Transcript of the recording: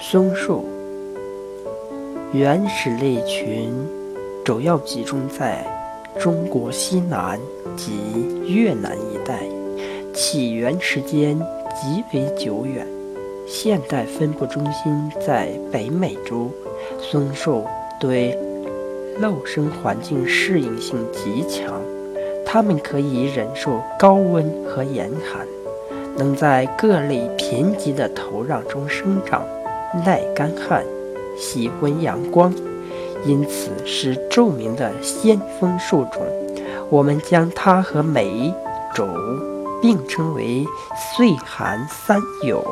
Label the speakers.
Speaker 1: 松树原始类群主要集中在中国西南及越南一带，起源时间极为久远。现代分布中心在北美洲。松树对陆生环境适应性极强，它们可以忍受高温和严寒，能在各类贫瘠的土壤中生长。耐干旱，喜温阳光，因此是著名的先锋树种。我们将它和梅、竹并称为岁寒三友。